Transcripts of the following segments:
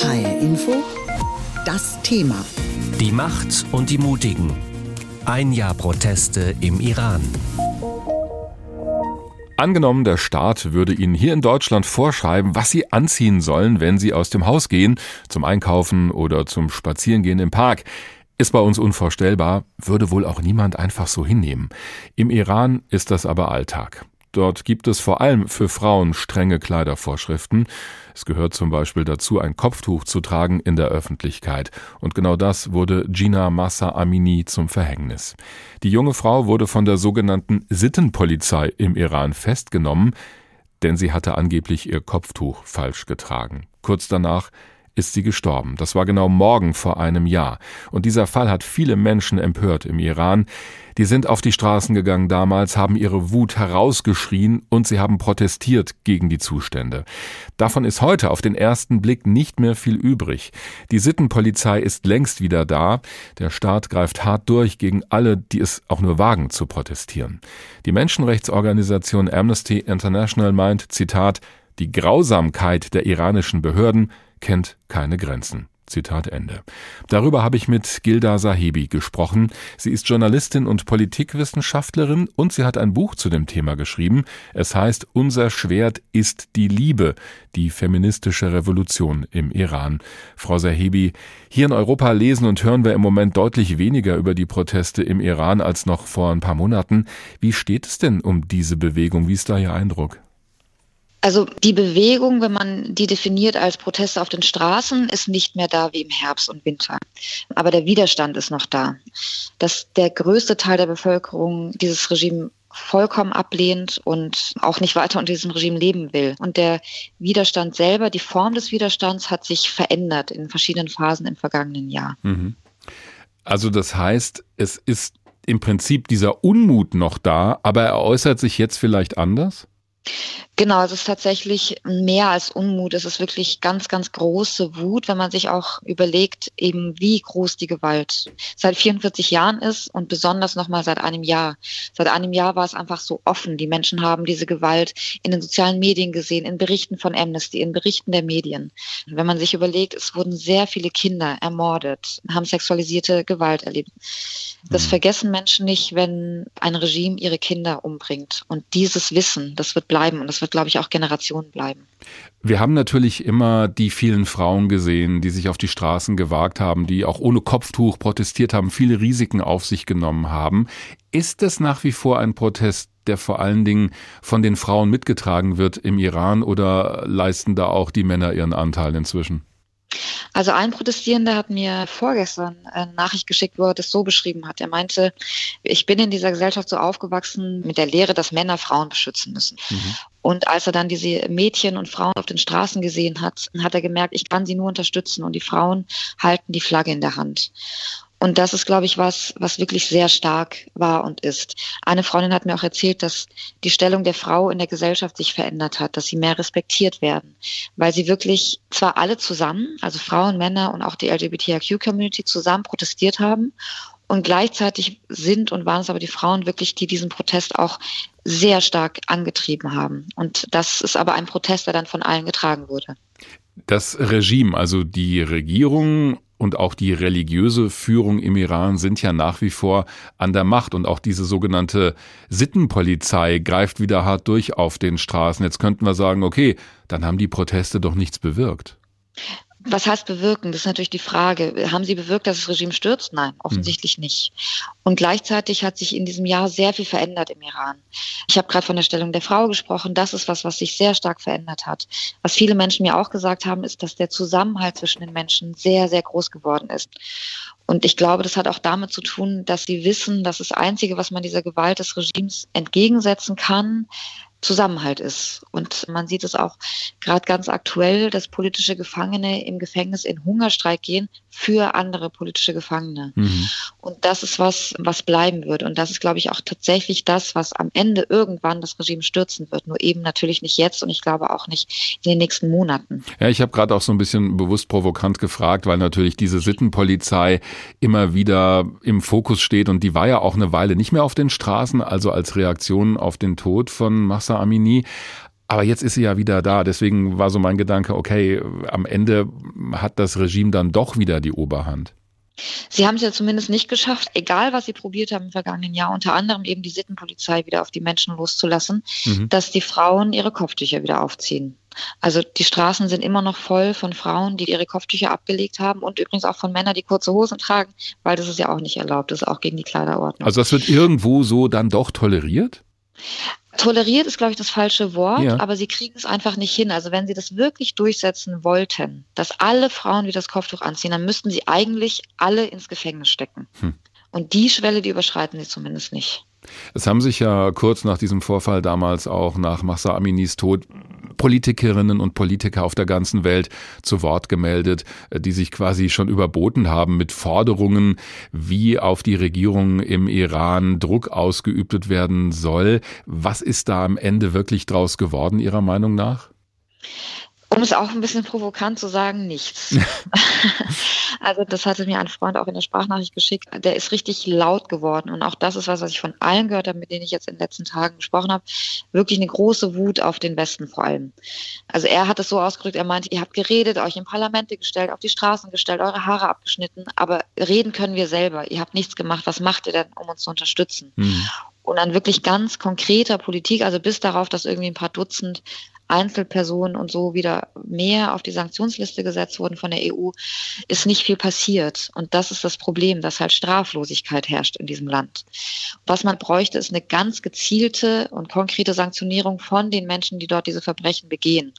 HR Info, das Thema. Die Macht und die Mutigen. Ein Jahr Proteste im Iran. Angenommen, der Staat würde Ihnen hier in Deutschland vorschreiben, was Sie anziehen sollen, wenn Sie aus dem Haus gehen, zum Einkaufen oder zum Spazierengehen im Park. Ist bei uns unvorstellbar, würde wohl auch niemand einfach so hinnehmen. Im Iran ist das aber Alltag. Dort gibt es vor allem für Frauen strenge Kleidervorschriften. Es gehört zum Beispiel dazu, ein Kopftuch zu tragen in der Öffentlichkeit. Und genau das wurde Gina Massa Amini zum Verhängnis. Die junge Frau wurde von der sogenannten Sittenpolizei im Iran festgenommen, denn sie hatte angeblich ihr Kopftuch falsch getragen. Kurz danach ist sie gestorben. Das war genau morgen vor einem Jahr. Und dieser Fall hat viele Menschen empört im Iran. Die sind auf die Straßen gegangen damals, haben ihre Wut herausgeschrien und sie haben protestiert gegen die Zustände. Davon ist heute auf den ersten Blick nicht mehr viel übrig. Die Sittenpolizei ist längst wieder da. Der Staat greift hart durch gegen alle, die es auch nur wagen zu protestieren. Die Menschenrechtsorganisation Amnesty International meint, Zitat, die Grausamkeit der iranischen Behörden kennt keine Grenzen. Zitat Ende. Darüber habe ich mit Gilda Sahibi gesprochen. Sie ist Journalistin und Politikwissenschaftlerin und sie hat ein Buch zu dem Thema geschrieben. Es heißt Unser Schwert ist die Liebe, die feministische Revolution im Iran. Frau Sahibi, hier in Europa lesen und hören wir im Moment deutlich weniger über die Proteste im Iran als noch vor ein paar Monaten. Wie steht es denn um diese Bewegung? Wie ist da Ihr Eindruck? Also die Bewegung, wenn man die definiert als Proteste auf den Straßen, ist nicht mehr da wie im Herbst und Winter. Aber der Widerstand ist noch da. Dass der größte Teil der Bevölkerung dieses Regime vollkommen ablehnt und auch nicht weiter unter diesem Regime leben will. Und der Widerstand selber, die Form des Widerstands hat sich verändert in verschiedenen Phasen im vergangenen Jahr. Mhm. Also das heißt, es ist im Prinzip dieser Unmut noch da, aber er äußert sich jetzt vielleicht anders? Genau, es ist tatsächlich mehr als Unmut. Es ist wirklich ganz, ganz große Wut, wenn man sich auch überlegt, eben wie groß die Gewalt seit 44 Jahren ist und besonders nochmal seit einem Jahr. Seit einem Jahr war es einfach so offen. Die Menschen haben diese Gewalt in den sozialen Medien gesehen, in Berichten von Amnesty, in Berichten der Medien. Wenn man sich überlegt, es wurden sehr viele Kinder ermordet, haben sexualisierte Gewalt erlebt. Das mhm. vergessen Menschen nicht, wenn ein Regime ihre Kinder umbringt. Und dieses Wissen, das wird bleiben und das wird, glaube ich, auch Generationen bleiben. Wir haben natürlich immer die vielen Frauen gesehen, die sich auf die Straßen gewagt haben, die auch ohne Kopftuch protestiert haben, viele Risiken auf sich genommen haben. Ist es nach wie vor ein Protest, der vor allen Dingen von den Frauen mitgetragen wird im Iran oder leisten da auch die Männer ihren Anteil inzwischen? Also ein Protestierender hat mir vorgestern eine Nachricht geschickt, wo er das so beschrieben hat. Er meinte, ich bin in dieser Gesellschaft so aufgewachsen mit der Lehre, dass Männer Frauen beschützen müssen. Mhm. Und als er dann diese Mädchen und Frauen auf den Straßen gesehen hat, hat er gemerkt, ich kann sie nur unterstützen und die Frauen halten die Flagge in der Hand. Und das ist, glaube ich, was, was wirklich sehr stark war und ist. Eine Freundin hat mir auch erzählt, dass die Stellung der Frau in der Gesellschaft sich verändert hat, dass sie mehr respektiert werden, weil sie wirklich zwar alle zusammen, also Frauen, Männer und auch die LGBTIQ-Community zusammen protestiert haben und gleichzeitig sind und waren es aber die Frauen wirklich, die diesen Protest auch sehr stark angetrieben haben. Und das ist aber ein Protest, der dann von allen getragen wurde. Das Regime, also die Regierung und auch die religiöse Führung im Iran sind ja nach wie vor an der Macht und auch diese sogenannte Sittenpolizei greift wieder hart durch auf den Straßen. Jetzt könnten wir sagen, okay, dann haben die Proteste doch nichts bewirkt. Was heißt bewirken? Das ist natürlich die Frage. Haben sie bewirkt, dass das Regime stürzt? Nein, offensichtlich hm. nicht. Und gleichzeitig hat sich in diesem Jahr sehr viel verändert im Iran. Ich habe gerade von der Stellung der Frau gesprochen. Das ist was, was sich sehr stark verändert hat. Was viele Menschen mir auch gesagt haben, ist, dass der Zusammenhalt zwischen den Menschen sehr, sehr groß geworden ist. Und ich glaube, das hat auch damit zu tun, dass sie wissen, dass das Einzige, was man dieser Gewalt des Regimes entgegensetzen kann, Zusammenhalt ist. Und man sieht es auch gerade ganz aktuell, dass politische Gefangene im Gefängnis in Hungerstreik gehen für andere politische Gefangene. Mhm. Und das ist was, was bleiben wird. Und das ist, glaube ich, auch tatsächlich das, was am Ende irgendwann das Regime stürzen wird. Nur eben natürlich nicht jetzt und ich glaube auch nicht in den nächsten Monaten. Ja, ich habe gerade auch so ein bisschen bewusst provokant gefragt, weil natürlich diese Sittenpolizei immer wieder im Fokus steht und die war ja auch eine Weile nicht mehr auf den Straßen, also als Reaktion auf den Tod von Mahsa Amini. Aber jetzt ist sie ja wieder da. Deswegen war so mein Gedanke, okay, am Ende hat das Regime dann doch wieder die Oberhand. Sie haben es ja zumindest nicht geschafft, egal was Sie probiert haben im vergangenen Jahr, unter anderem eben die Sittenpolizei wieder auf die Menschen loszulassen, mhm. dass die Frauen ihre Kopftücher wieder aufziehen. Also die Straßen sind immer noch voll von Frauen, die ihre Kopftücher abgelegt haben und übrigens auch von Männern, die kurze Hosen tragen, weil das ist ja auch nicht erlaubt, das ist auch gegen die Kleiderordnung. Also das wird irgendwo so dann doch toleriert? Toleriert ist, glaube ich, das falsche Wort, ja. aber sie kriegen es einfach nicht hin. Also wenn sie das wirklich durchsetzen wollten, dass alle Frauen wieder das Kopftuch anziehen, dann müssten sie eigentlich alle ins Gefängnis stecken. Hm. Und die Schwelle, die überschreiten sie zumindest nicht. Es haben sich ja kurz nach diesem Vorfall damals auch nach Mahsa Aminis Tod Politikerinnen und Politiker auf der ganzen Welt zu Wort gemeldet, die sich quasi schon überboten haben mit Forderungen, wie auf die Regierung im Iran Druck ausgeübt werden soll. Was ist da am Ende wirklich draus geworden, Ihrer Meinung nach? Um es auch ein bisschen provokant zu sagen, nichts. also das hatte mir ein Freund auch in der Sprachnachricht geschickt. Der ist richtig laut geworden. Und auch das ist was, was ich von allen gehört habe, mit denen ich jetzt in den letzten Tagen gesprochen habe. Wirklich eine große Wut auf den Westen vor allem. Also er hat es so ausgedrückt, er meinte, ihr habt geredet, euch in Parlamente gestellt, auf die Straßen gestellt, eure Haare abgeschnitten, aber reden können wir selber. Ihr habt nichts gemacht. Was macht ihr denn, um uns zu unterstützen? Mhm und an wirklich ganz konkreter Politik, also bis darauf, dass irgendwie ein paar Dutzend Einzelpersonen und so wieder mehr auf die Sanktionsliste gesetzt wurden von der EU, ist nicht viel passiert. Und das ist das Problem, dass halt Straflosigkeit herrscht in diesem Land. Was man bräuchte, ist eine ganz gezielte und konkrete Sanktionierung von den Menschen, die dort diese Verbrechen begehen.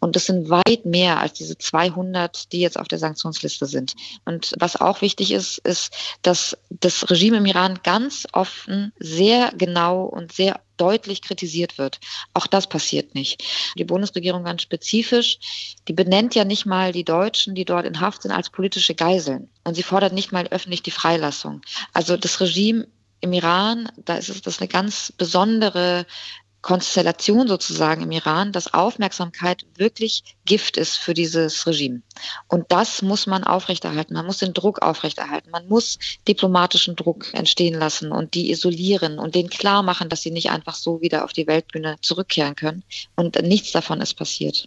Und das sind weit mehr als diese 200, die jetzt auf der Sanktionsliste sind. Und was auch wichtig ist, ist, dass das Regime im Iran ganz offen, sehr genau und sehr deutlich kritisiert wird. Auch das passiert nicht. Die Bundesregierung ganz spezifisch, die benennt ja nicht mal die Deutschen, die dort in Haft sind, als politische Geiseln. Und sie fordert nicht mal öffentlich die Freilassung. Also das Regime im Iran, da ist es das eine ganz besondere Konstellation sozusagen im Iran, dass Aufmerksamkeit wirklich Gift ist für dieses Regime. Und das muss man aufrechterhalten. Man muss den Druck aufrechterhalten. Man muss diplomatischen Druck entstehen lassen und die isolieren und denen klar machen, dass sie nicht einfach so wieder auf die Weltbühne zurückkehren können. Und nichts davon ist passiert.